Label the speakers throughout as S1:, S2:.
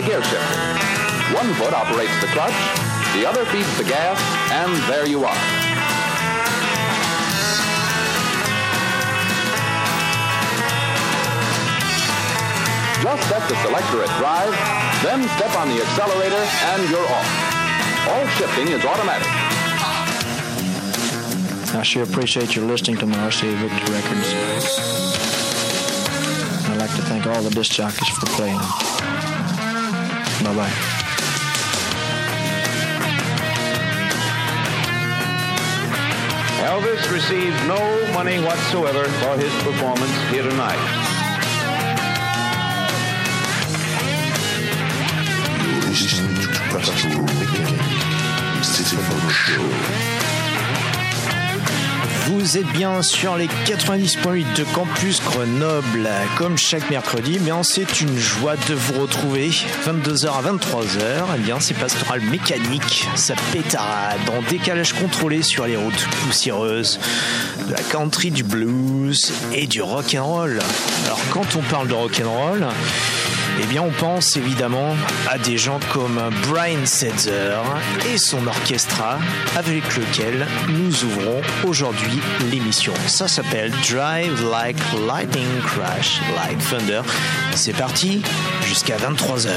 S1: The
S2: gear. One foot operates the clutch, the other feeds the gas, and there you are. Just set the selector at drive, then step on the accelerator, and you're off. All shifting is automatic.
S1: I sure appreciate your listening to my RCA Victor records. I'd like to thank all the disc jockeys for playing. Bye bye.
S3: Elvis receives no money whatsoever for his performance here tonight.
S4: listening to Pascal Weekend. Stephen Show.
S1: Vous êtes bien sur les 90.8 de Campus Grenoble. Comme chaque mercredi, eh bien c'est une joie de vous retrouver 22h à 23h. Eh bien c'est pastoral mécanique, ça pétarade en décalage contrôlé sur les routes poussiéreuses, de la country, du blues et du rock and roll. Alors quand on parle de rock and roll, eh bien, on pense évidemment à des gens comme Brian Setzer et son orchestra avec lequel nous ouvrons aujourd'hui l'émission. Ça s'appelle Drive Like Lightning Crash Like Thunder. C'est parti jusqu'à 23h.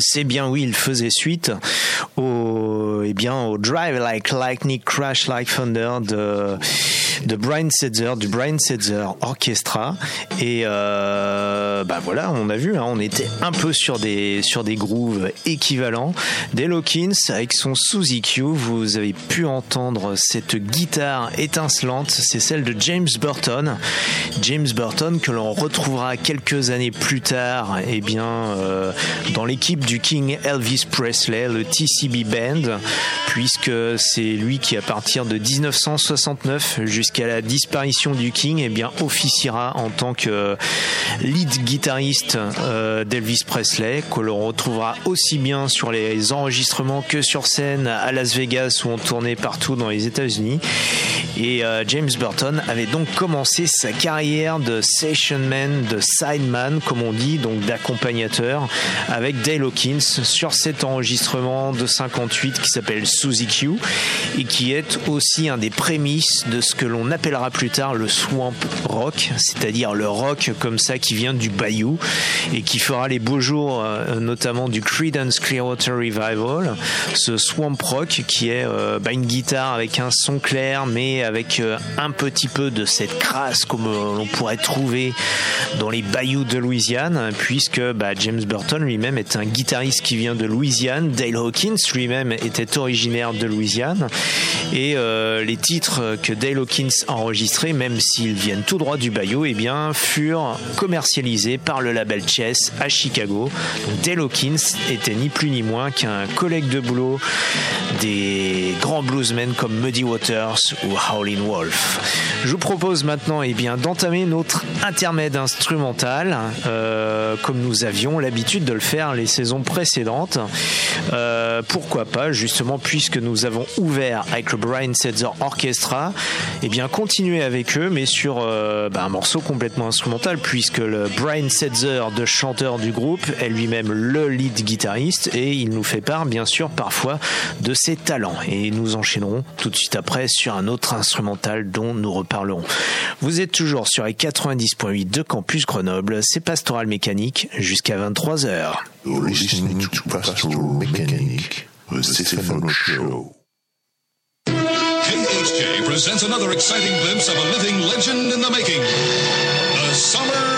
S1: C'est bien oui, il faisait suite au, eh bien, au Drive Like Lightning Crash Like Thunder de, de Brian Setzer, du Brian Setzer Orchestra. Et euh, bah voilà, on a vu, hein, on était un peu sur des, sur des grooves équivalents. Dale Hawkins avec son Suzy Q, vous avez pu entendre cette guitare étincelante, c'est celle de James Burton. James Burton que l'on retrouvera quelques années plus tard eh bien, euh, dans l'équipe du King Elvis Presley, le TCB Band, puisque c'est lui qui, à partir de 1969 jusqu'à la disparition du King, eh bien, officiera en tant que lead guitariste euh, d'Elvis Presley, que l'on retrouvera aussi bien sur les enregistrements que sur scène à Las Vegas où on tournait partout dans les États-Unis. Et euh, James Burton avait donc commencé sa carrière de session man, de sideman, comme on dit, donc d'accompagnateur, avec Dale Hawkins sur cet enregistrement de 58 qui s'appelle Suzy Q et qui est aussi un des prémices de ce que l'on appellera plus tard le swamp rock, c'est-à-dire le rock comme ça qui vient du bayou et qui fera les beaux jours euh, notamment du Creedence Clearwater Revival, ce swamp rock qui est euh, bah, une guitare avec un son clair mais avec euh, un petit peu de cette crasse comme l'on pourrait trouver dans les bayous de Louisiane puisque bah, James Burton lui-même est un guitariste qui vient de Louisiane, Dale Hawkins lui-même était originaire de Louisiane. Et les titres que Dale Hawkins a enregistrés, même s'ils viennent tout droit du Bayou, eh bien, furent commercialisés par le label Chess à Chicago. Donc Dale Hawkins était ni plus ni moins qu'un collègue de boulot des grands bluesmen comme Muddy Waters ou Howlin' Wolf. Je vous propose maintenant eh bien, d'entamer notre intermède instrumental, euh, comme nous avions l'habitude de le faire les saisons précédentes. Euh, pourquoi pas, justement, puisque nous avons ouvert avec le Brian Setzer Orchestra, eh bien, continuer avec eux, mais sur euh, bah, un morceau complètement instrumental, puisque le Brian Setzer, de chanteur du groupe, est lui-même le lead guitariste et il nous fait part, bien sûr, parfois de ses talents. Et nous enchaînerons tout de suite après sur un autre instrumental dont nous reparlerons. Vous êtes toujours sur les 90.8 de Campus Grenoble, c'est Pastoral Mécanique jusqu'à 23h.
S5: You're listening to Pastoral Mechanic, the Stefano Show.
S6: KHJ presents another exciting glimpse of a living legend in the making. The summer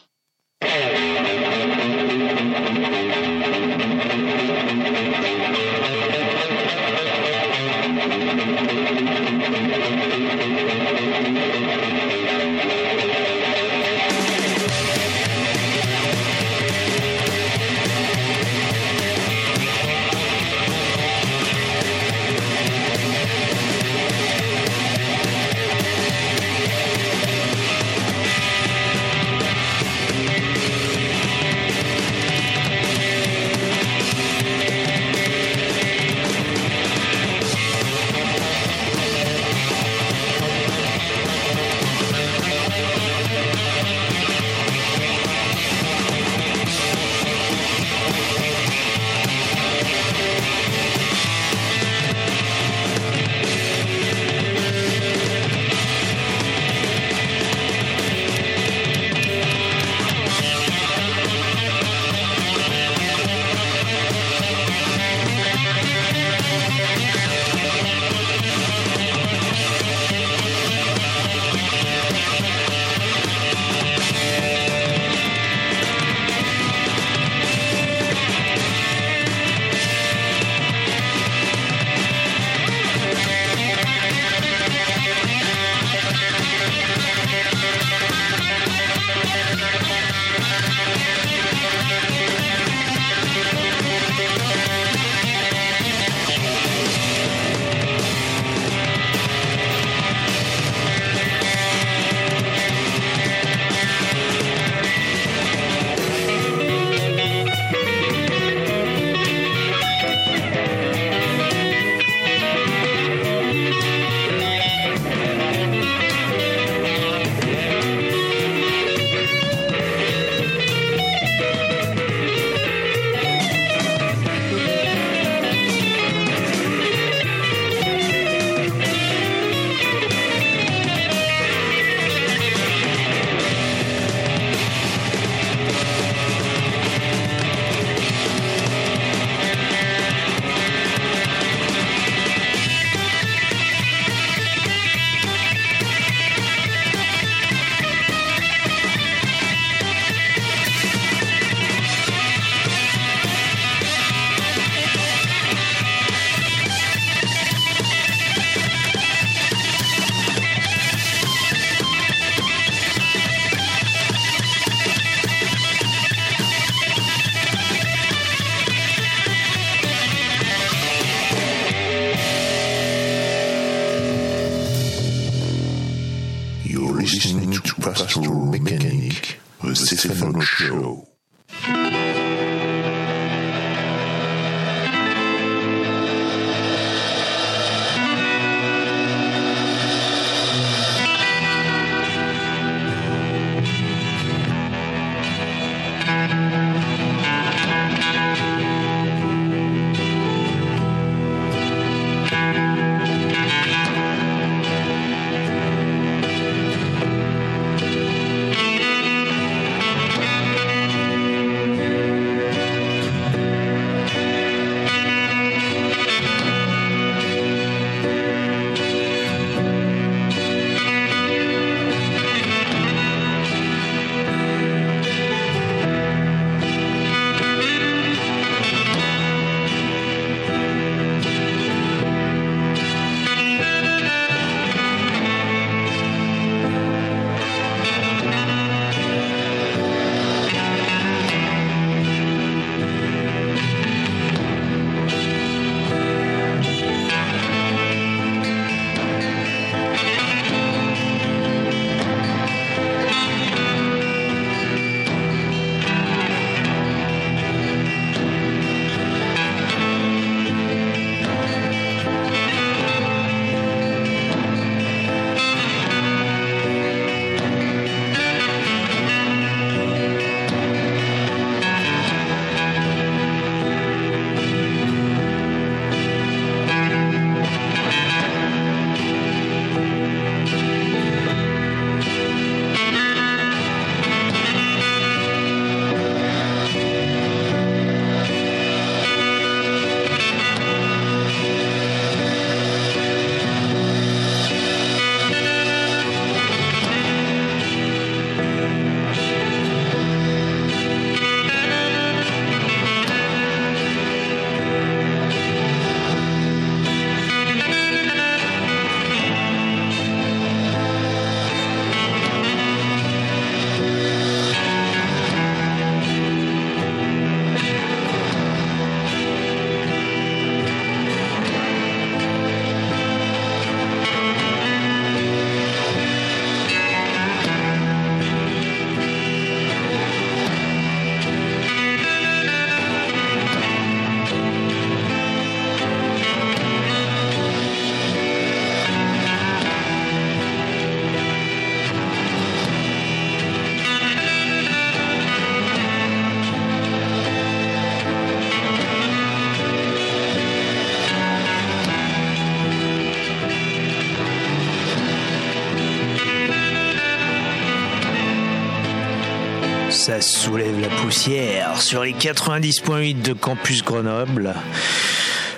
S1: Soulève la poussière sur les 90.8 de Campus Grenoble.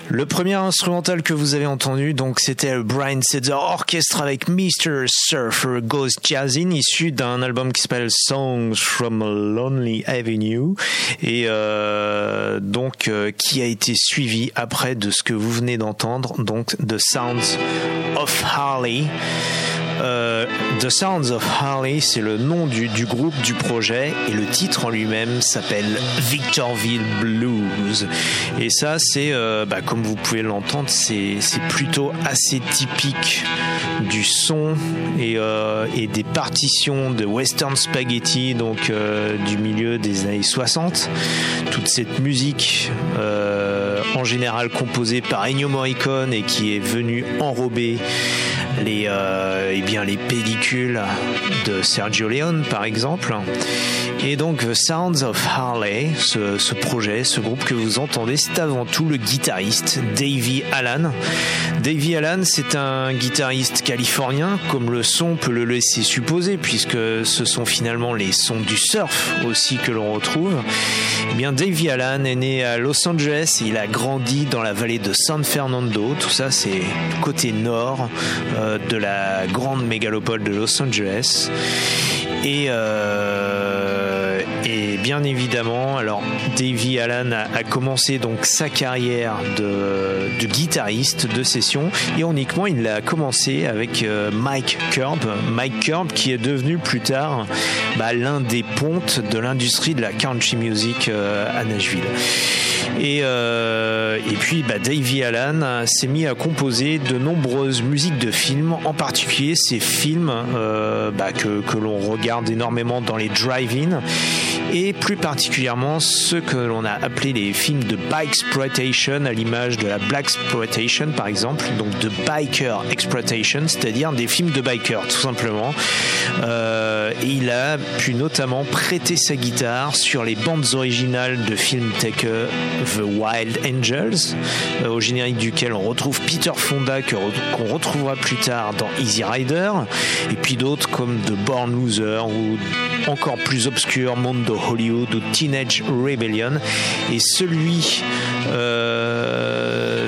S1: Le premier instrumental que vous avez entendu, donc, c'était Brian Setzer Orchestra avec Mr. Surfer Goes Jazzin, issu d'un album qui s'appelle Songs from a Lonely Avenue, et euh, donc euh, qui a été suivi après de ce que vous venez d'entendre, donc The Sounds of Harley. Euh, The Sounds of Harley, c'est le nom du, du groupe, du projet, et le titre en lui-même s'appelle Victorville Blues. Et ça, c'est, euh, bah, comme vous pouvez l'entendre, c'est plutôt assez typique du son et, euh, et des partitions de Western Spaghetti, donc euh, du milieu des années 60. Toute cette musique, euh, en général composée par Ennio Morricone et qui est venue enrober les, euh, eh bien, les pellicules de Sergio Leone, par exemple. Et donc, The Sounds of Harley, ce, ce projet, ce groupe que vous entendez, c'est avant tout le guitariste Davey Allen. Davey Allen, c'est un guitariste californien, comme le son peut le laisser supposer, puisque ce sont finalement les sons du surf aussi que l'on retrouve. Eh bien, Davey Allen est né à Los Angeles il a grandi dans la vallée de San Fernando. Tout ça, c'est côté nord euh, de la grande mégalopole de Los Angeles. Et, euh, bien évidemment, alors Davey Allen a, commencé donc sa carrière de, guitariste de session. Ironiquement, il a commencé avec euh, Mike Curb, Mike Curb qui est devenu plus tard bah, l'un des pontes de l'industrie de la country music euh, à Nashville. Et, euh, et puis bah, Davey Allen s'est mis à composer de nombreuses musiques de films, en particulier ces films euh, bah, que, l'on regarde énormément dans les drive-in. Et plus particulièrement ceux que l'on a appelé les films de bike exploitation à l'image de la black exploitation par exemple, donc de biker exploitation, c'est-à-dire des films de bikers tout simplement. Euh, et il a pu notamment prêter sa guitare sur les bandes originales de films tels que The Wild Angels, euh, au générique duquel on retrouve Peter Fonda qu'on retrouvera plus tard dans Easy Rider, et puis d'autres comme The Born Loser ou encore plus obscur Mondo Hollywood ou Teenage Rebellion, et celui euh,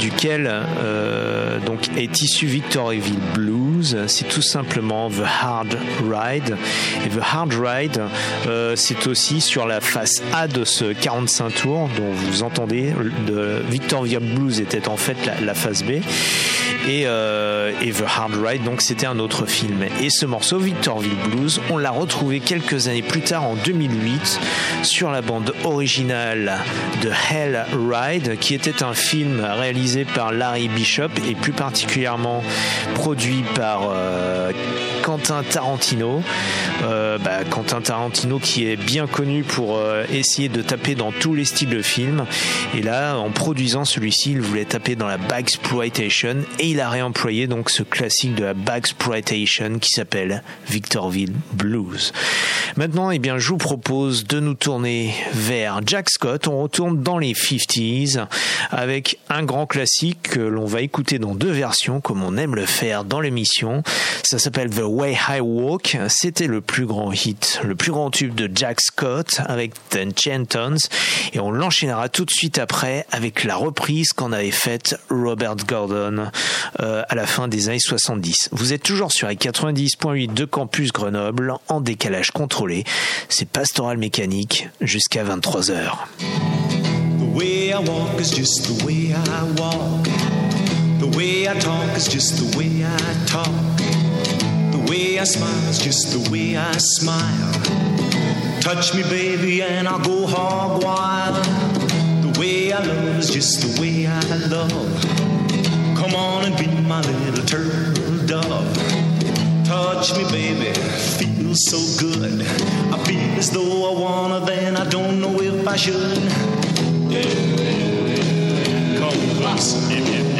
S1: duquel euh, donc est issu Victoriaville Blues, c'est tout simplement The Hard Ride. Et The Hard Ride, euh, c'est aussi sur la face A de ce 45 tours dont vous entendez. De Victoriaville Blues était en fait la, la face B. Et, euh, et The Hard Ride, donc c'était un autre film. Et ce morceau, Victorville Blues, on l'a retrouvé quelques années plus tard en 2008 sur la bande originale de Hell Ride, qui était un film réalisé par Larry Bishop et plus particulièrement produit par euh, Quentin Tarantino. Euh, bah, Quentin Tarantino qui est bien connu pour euh, essayer de taper dans tous les styles de films. Et là, en produisant celui-ci, il voulait taper dans la exploitation et il a réemployé donc ce classique de la exploitation qui s'appelle Victorville Blues. Maintenant, eh bien, je vous propose de nous tourner vers Jack Scott. On retourne dans les 50s avec un grand classique que l'on va écouter dans deux versions, comme on aime le faire dans l'émission. Ça s'appelle The Way I Walk. C'était le plus grand hit, le plus grand tube de Jack Scott avec The Chantons. Et on l'enchaînera tout de suite après avec la reprise qu'en avait faite Robert Gordon euh, à la fin des années 70. Vous êtes toujours sur les 90.8 de Campus Grenoble en décalage contrôlé. C'est Pastoral Mécanique jusqu'à 23h.
S7: The way I walk is just the way I walk. The way I talk is just the way I talk. Way I smile is just the way I smile. Touch me, baby, and I'll go hog wild. The way I love is just the way I love. Come on and be my little turtle dove. Touch me, baby, feels so good. I feel as though I wanna, then I don't know if I should. Come close.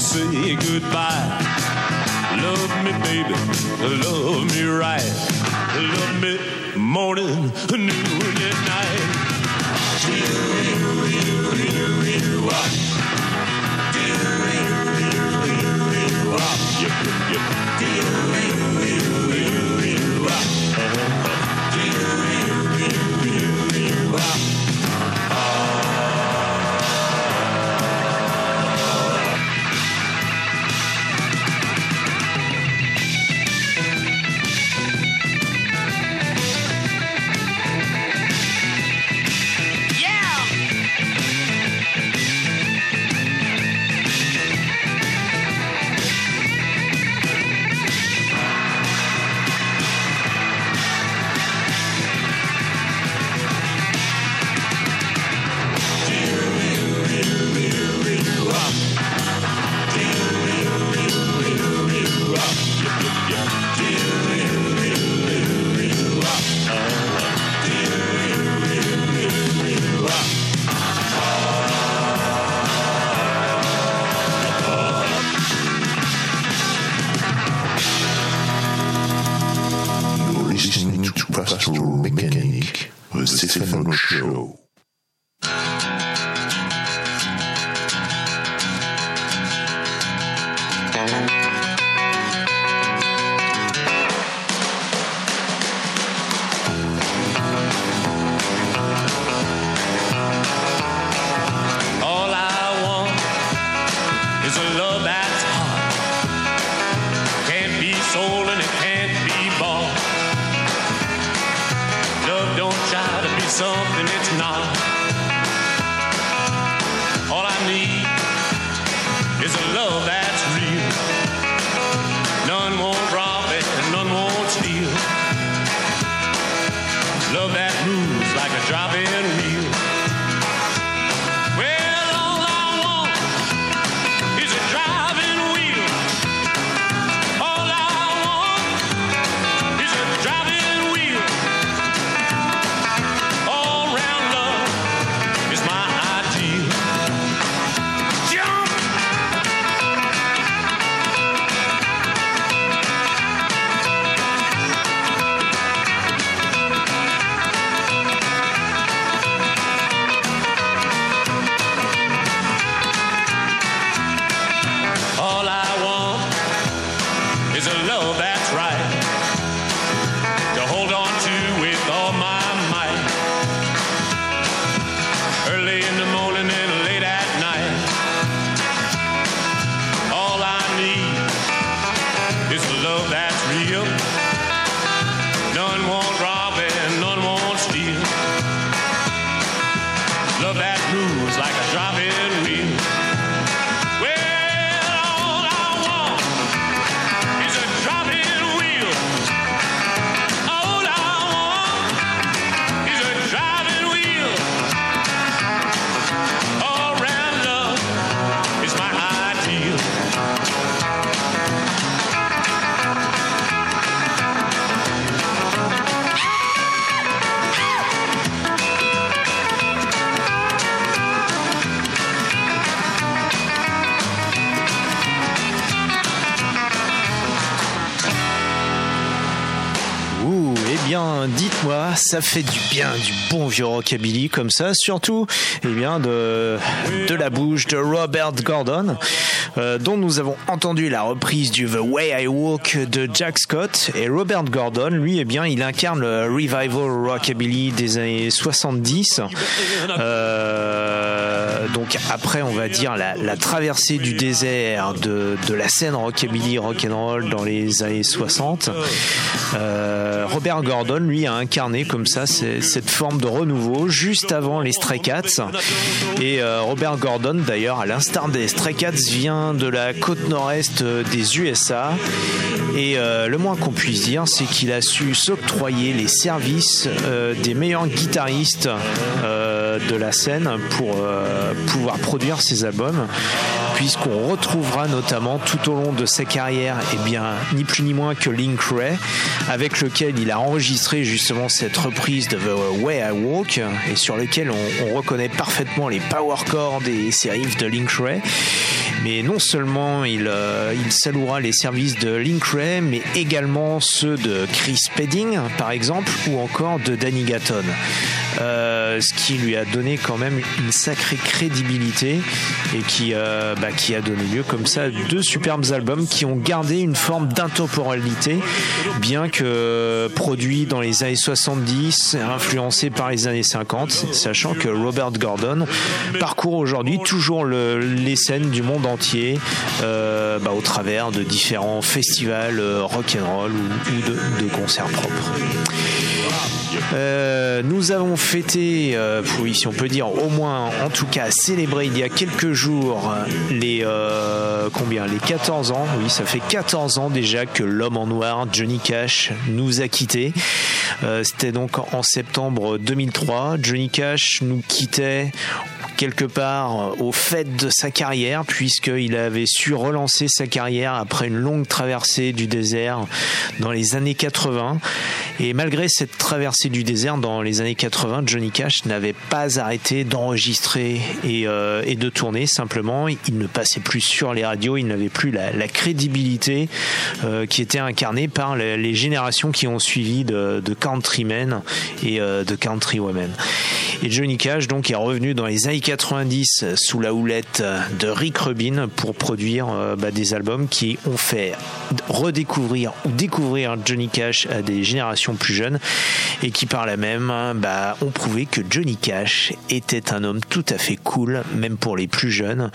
S3: say goodbye. Love me, baby, love me right. Love me morning, noon, and night. Do you, you, you, you, you, ah. Do you, you, you, you, you, ah. Yep, yep, yep. Moves like a wheel.
S1: Ça fait du bien, du bon vieux rockabilly comme ça, surtout eh bien, de, la bouche de Robert Gordon, euh, dont nous avons entendu la reprise du The Way I Walk de Jack Scott. Et Robert Gordon, lui, eh bien, il incarne le revival rockabilly des années 70. Euh, donc après, on va dire la, traversée du désert de, la scène rockabilly rock'n'roll dans les années 60. Euh, Robert Gordon, lui, a incarné comme ça cette forme de renouveau juste avant les Stray Cats. Et euh, Robert Gordon, d'ailleurs, à l'instar des Stray Cats, vient de la côte nord-est euh, des USA. Et euh, le moins qu'on puisse dire, c'est qu'il a su s'octroyer les services euh, des meilleurs guitaristes euh, de la scène pour euh, pouvoir produire ses albums, puisqu'on retrouvera notamment tout au long de sa carrière, eh bien, ni plus ni moins que Link Ray, avec lequel il a enregistré justement cette reprise de The Way I Walk, et sur lequel on, on reconnaît parfaitement les power chords et ses riffs de Link Ray. Mais non seulement il, euh, les services de Link Ray, mais également ceux de Chris Spedding, par exemple, ou encore de Danny Gatton. Euh, ce qui lui a donné quand même une sacrée crédibilité et qui, euh, bah, qui a donné lieu comme ça à deux superbes albums qui ont gardé une forme d'intemporalité, bien que produits dans les années 70, influencés par les années 50, sachant que Robert Gordon parcourt aujourd'hui toujours le- les scènes du monde euh, bah, au travers de différents festivals euh, rock'n'roll ou, ou de, concerts propres. Euh, nous avons fêté, si on peut dire au moins, en tout cas célébré il y a quelques jours les combien Les 14 ans. Oui, ça fait 14 ans déjà que l'homme en noir, Johnny Cash, nous a quittés. C'était donc en septembre 2003. Johnny Cash nous quittait quelque part au fait de sa carrière puisqu'il avait su relancer sa carrière après une longue traversée du désert dans les années 80 et malgré cette traversée du désert dans les années 80 Johnny Cash n'avait pas arrêté d'enregistrer et, euh, et de tourner. Simplement il ne passait plus sur les radios il n'avait plus la, crédibilité euh, qui était incarnée par les, générations qui ont suivi de, countrymen et euh, de countrywomen et Johnny Cash donc est revenu dans les années 90 sous la houlette de Rick Rubin pour produire bah, des albums qui ont fait redécouvrir ou découvrir Johnny Cash à des générations plus jeunes et qui par là même bah, ont prouvé que Johnny Cash était un homme tout à fait cool même pour les plus jeunes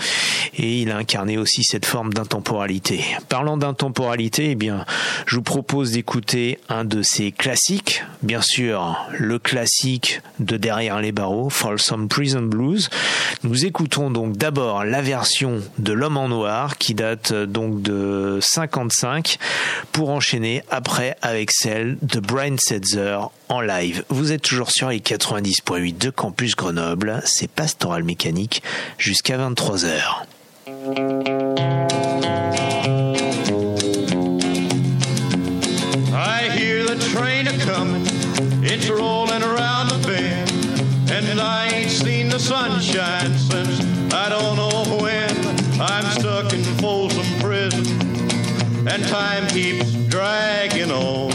S1: et il a incarné aussi cette forme d'intemporalité. Parlant d'intemporalité, eh bien, je vous propose d'écouter un de ses classiques, bien sûr, le classique de Derrière les barreaux, Folsom Prison Blues. Nous écoutons donc d'abord la version de L'homme en noir qui date euh, donc de 55 pour enchaîner après avec celle de Brian Setzer en live. Vous êtes toujours sur les 90.8 de Campus Grenoble, c'est Pastoral Mécanique jusqu'à 23h.
S8: I hear the train a comin', it's rolling around the bend, and I ain't seen the sunshine since I don't know when. I'm stuck in Folsom Prison, and time keeps dragging on.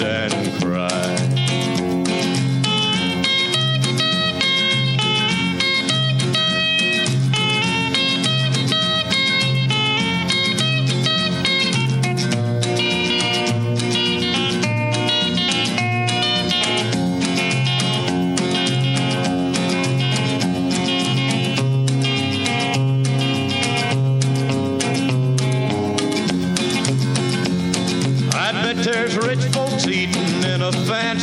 S8: and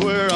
S1: That's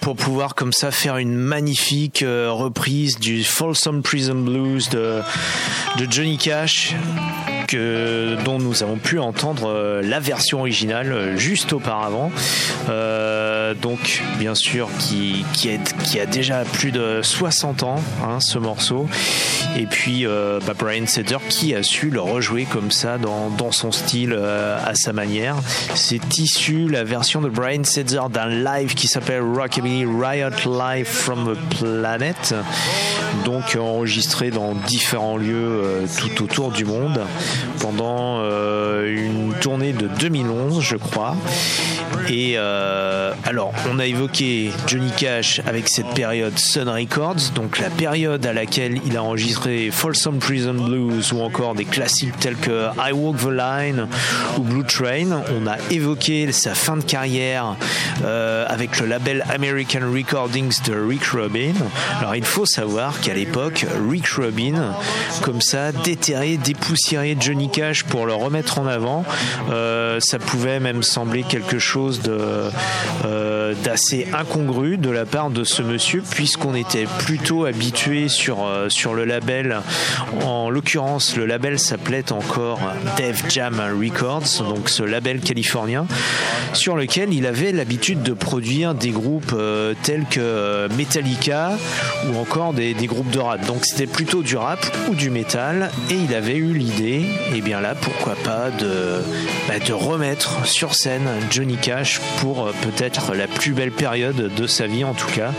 S1: pour pouvoir comme ça faire une magnifique euh, reprise du Folsom Prison Blues de, Johnny Cash que, dont nous avons pu entendre euh, la version originale euh, juste auparavant. Donc bien sûr qui, qui, a déjà plus de 60 ans hein, ce morceau. Et puis euh, bah, Brian Setzer qui a su le rejouer comme ça dans, son style euh, à sa manière. C'est issu la version de Brian Setzer d'un live qui s'appelle Rockabilly Riot Live from the Planet, donc enregistré dans différents lieux euh, tout autour du monde pendant euh, une tournée de 2011, je crois. Et euh, alors, on a évoqué Johnny Cash avec cette période Sun Records, donc la période à laquelle il a enregistré Folsom Prison Blues ou encore des classiques tels que I Walk the Line ou Blue Train. On a évoqué sa fin de carrière euh, avec le label American Recordings de Rick Rubin. Alors, il faut savoir qu'à l'époque, Rick Rubin, comme ça, déterré, dépoussiéré Johnny Cash pour le remettre en avant, euh, ça pouvait même sembler quelque chose de euh, d'assez incongru de la part de ce monsieur puisqu'on était plutôt habitué sur euh, sur le label. En l'occurrence le label s'appelait encore Def Jam Records donc ce label californien sur lequel il avait l'habitude de produire des groupes euh, tels que Metallica ou encore des, des groupes de rap. Donc c'était plutôt du rap ou du métal et il avait eu l'idée et bien là pourquoi pas de bah, de remettre sur scène Johnny Cash pour euh, peut-être la plus belle période de sa vie en tout cas,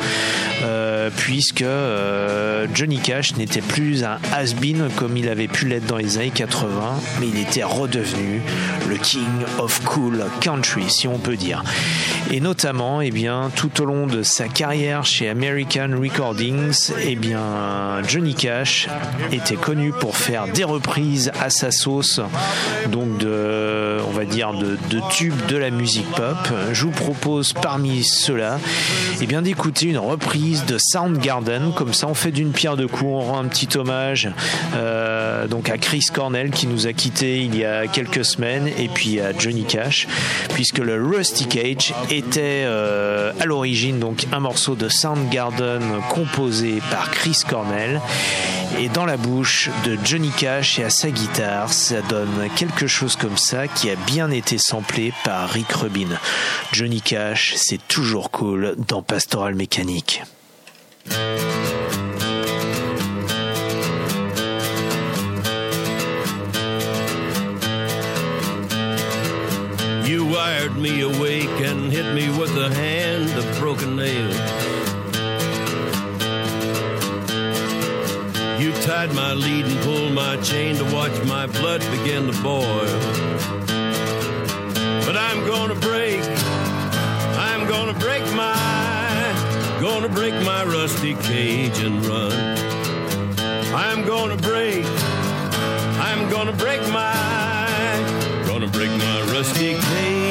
S1: euh, puisque euh, Johnny Cash n'était plus un has-been comme il avait pu l'être dans les années 80, mais il était redevenu le King of Cool Country, si on peut dire. Et notamment, eh bien, tout au long de sa carrière chez American Recordings, eh bien, Johnny Cash était connu pour faire des reprises à sa sauce, donc de, on va dire, de, de tubes de la musique Je vous propose parmi ceux-là, eh bien, d'écouter une reprise de Soundgarden. Comme ça, on fait d'une pierre deux coups, on rend un petit hommage euh, donc à Chris Cornell qui nous a quittés il y a quelques semaines, et puis à Johnny Cash, puisque le Rusty Cage était euh, à l'origine donc un morceau de Soundgarden composé par Chris Cornell et dans la bouche de Johnny Cash et à sa guitare, ça donne quelque chose comme ça qui a bien été samplé par Rick Rubin. Johnny Cash, c'est toujours cool dans Pastoral Mécanique.
S8: You wired me awake and hit me with a hand of broken nails. Tied my lead and pulled my chain to watch my blood begin to boil. But I'm gonna break, I'm gonna break my, gonna break my rusty cage and run. I'm gonna break, I'm gonna break my, gonna break my rusty cage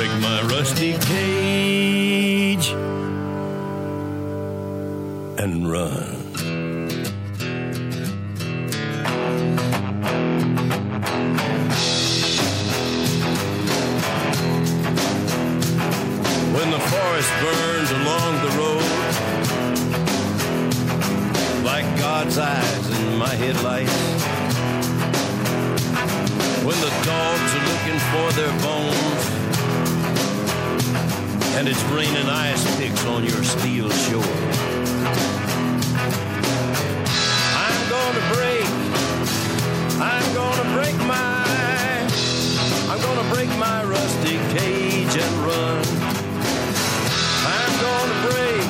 S8: break my rusty cage and run. When the forest burns along the road, like God's eyes in my headlights. When the dogs are looking for their bones, and it's raining ice picks on your steel shore. I'm gonna break, I'm gonna break my, I'm gonna break my rusty cage and run. I'm gonna break,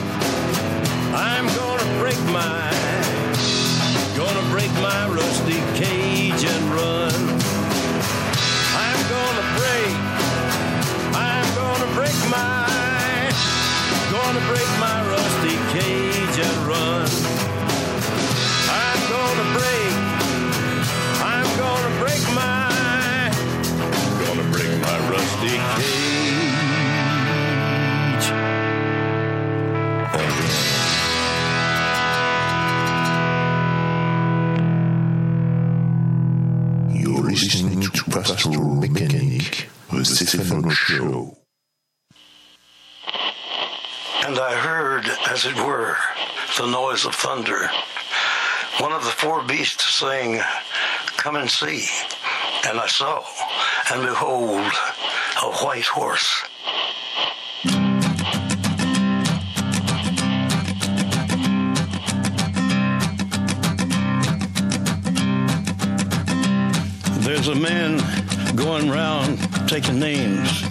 S8: I'm gonna break my, gonna break my rusty cage and run. Gonna break my rusty cage and run. I'm gonna break, I'm gonna break my, gonna break my rusty cage.
S5: You're listening to Pastoral Mechanic, the Stefano Show.
S9: As it were, the noise of thunder. One of the four beasts saying, Come and see. And I saw, and behold, a white horse.
S8: There's a man going round taking names,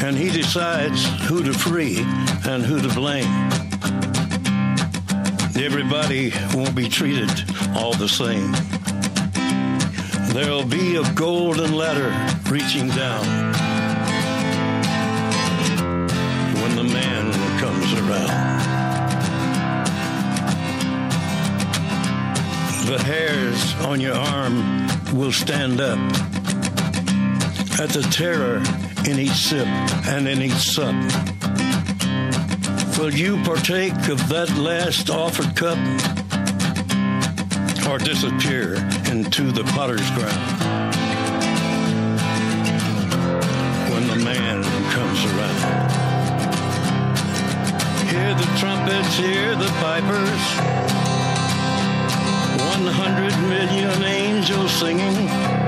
S8: and he decides who to free and who to blame. Everybody won't be treated all the same. There'll be a golden ladder reaching down when the man comes around. The hairs on your arm will stand up at the terror in each sip and in each sup. Will you partake of that last offered cup or disappear into the potter's ground when the man comes around? Hear the trumpets, hear the pipers. 100 million angels singing.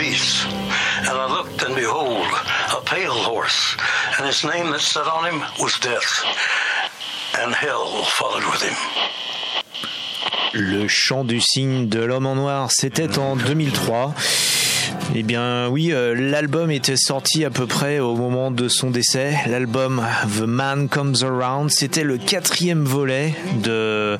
S8: Beasts. And I looked, and behold, a pale horse. And his name that sat on him was Death. And hell followed with him.
S1: Le chant du cygne de l'homme en noir, c'était en 2003. Eh bien oui, euh, l'album était sorti à peu près au moment de son décès. L'album The Man Comes Around, c'était le quatrième volet de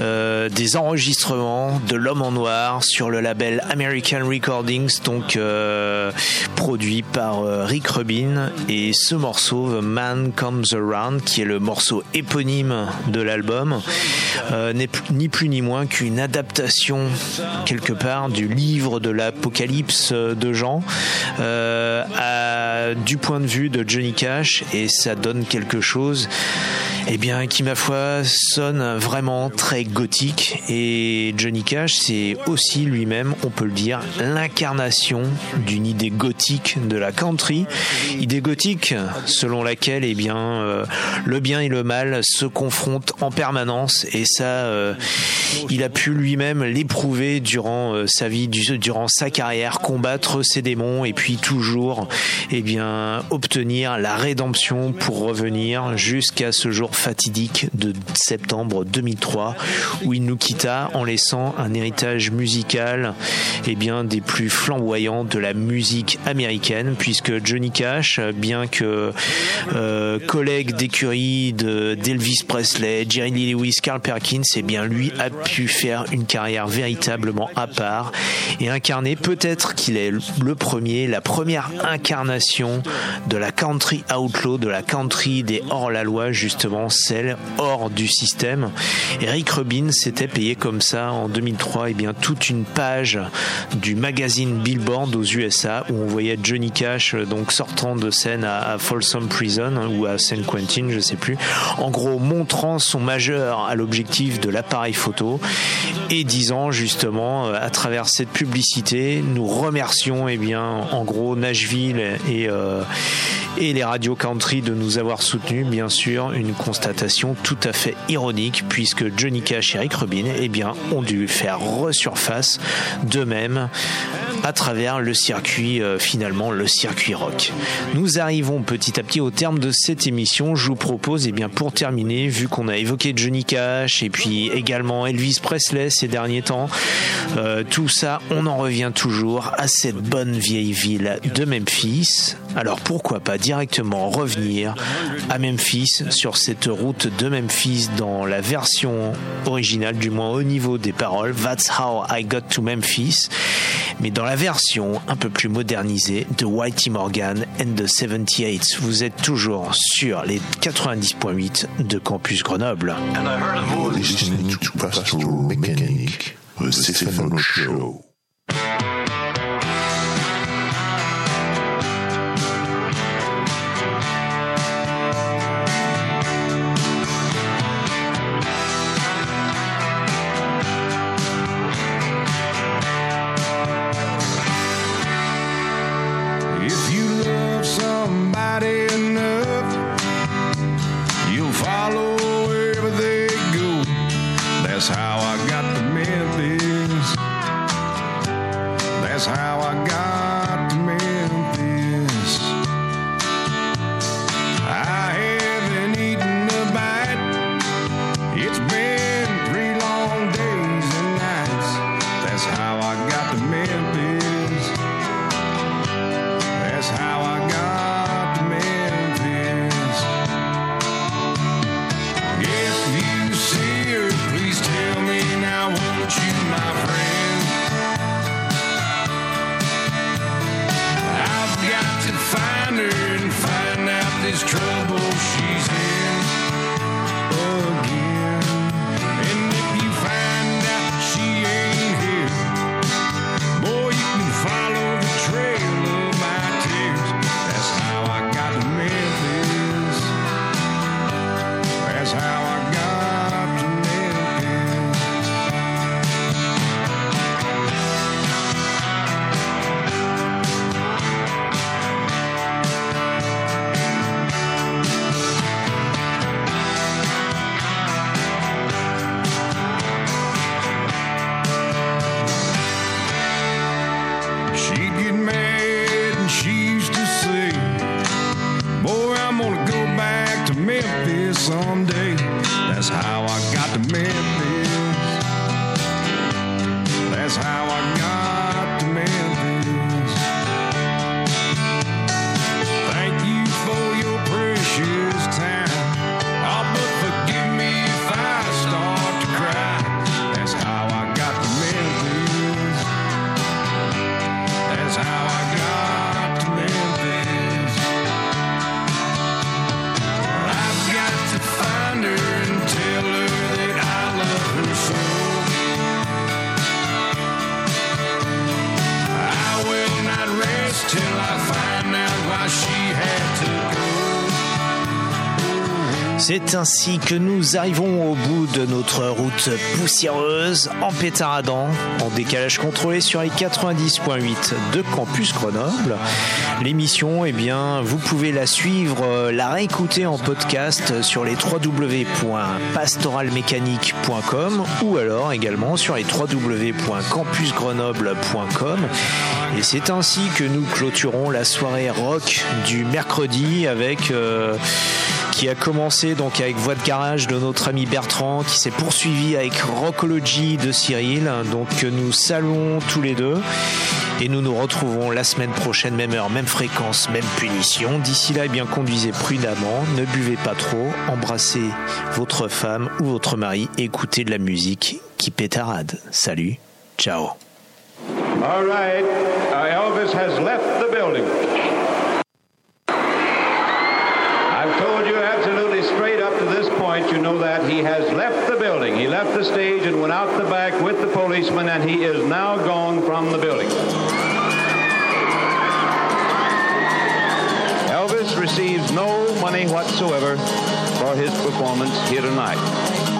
S1: euh, des enregistrements de l'homme en noir sur le label American Recordings, donc euh, produit par euh, Rick Rubin. Et ce morceau, The Man Comes Around, qui est le morceau éponyme de l'album, n'est ni plus ni moins qu'une adaptation quelque part du livre de l'Apocalypse de Jean du point de vue de Johnny Cash et ça donne quelque chose eh bien, qui ma foi sonne vraiment très gothique. Et Johnny Cash, c'est aussi lui-même, on peut le dire, l'incarnation d'une idée gothique de la country. Idée gothique selon laquelle, eh bien, euh, le bien et le mal se confrontent en permanence. Et ça, euh, il a pu lui-même l'éprouver durant euh, sa vie, du- durant sa carrière, combattre ses démons et puis toujours, eh bien, obtenir la rédemption pour revenir jusqu'à ce jour fatidique de septembre 2003 où il nous quitta en laissant un héritage musical eh bien des plus flamboyants de la musique américaine puisque Johnny Cash bien que euh, collègue d'écurie de d'Elvis Presley, Jerry Lee Lewis, Carl Perkins eh bien lui a pu faire une carrière véritablement à part et incarner peut-être qu'il est le premier la première incarnation de la country outlaw de la country des hors-la-loi justement celle hors du système. S'était payé comme ça en 2003 et bien toute une page du magazine Billboard aux USA où on voyait Johnny Cash euh, donc sortant de scène à, Folsom Prison hein, ou à San Quentin, je sais plus. En gros, montrant son majeur à l'objectif de l'appareil photo et disant justement euh, à travers cette publicité, nous remercions eh bien en gros Nashville et euh, et les radios country de nous avoir soutenus, bien sûr, une constatation tout à fait ironique puisque Johnny Cash et Rick Rubin eh bien, ont dû faire resurface d'eux-mêmes à travers le circuit, euh, finalement, le circuit rock. Nous arrivons petit à petit au terme de cette émission. Je vous propose, eh bien, pour terminer, vu qu'on a évoqué Johnny Cash et puis également Elvis Presley ces derniers temps, euh, tout ça, on en revient toujours à cette bonne vieille ville de Memphis. Alors pourquoi pas directement revenir à Memphis sur cette route de Memphis dans la version originale, du moins au niveau des paroles. That's how I got to Memphis. Mais dans la version un peu plus modernisée de Whitey Morgan and the 78. Vous êtes toujours sur les 90.8 de Campus Grenoble.
S5: You're listening to
S1: C'est ainsi que nous arrivons au bout de notre route poussiéreuse en pétaradant, en décalage contrôlé sur les 90.8 de Campus Grenoble. L'émission, eh bien, vous pouvez la suivre, euh, la réécouter en podcast sur les www.pastoralmécanique.com ou alors également sur les www.campusgrenoble.com. Et c'est ainsi que nous clôturons la soirée rock du mercredi avec euh, qui a commencé donc avec Voix de garage de notre ami Bertrand, qui s'est poursuivi avec Rockology de Cyril, donc nous saluons tous les deux. Et nous nous retrouvons la semaine prochaine, même heure, même fréquence, même punition. D'ici là, eh bien, conduisez prudemment, ne buvez pas trop, embrassez votre femme ou votre mari, écoutez de la musique qui pétarade. Salut, ciao.
S3: All right. Uh, Elvis left the building. That he has left the building. He left the stage and went out the back with the policeman, and he is now gone from the building. Elvis receives no money whatsoever for his performance here tonight.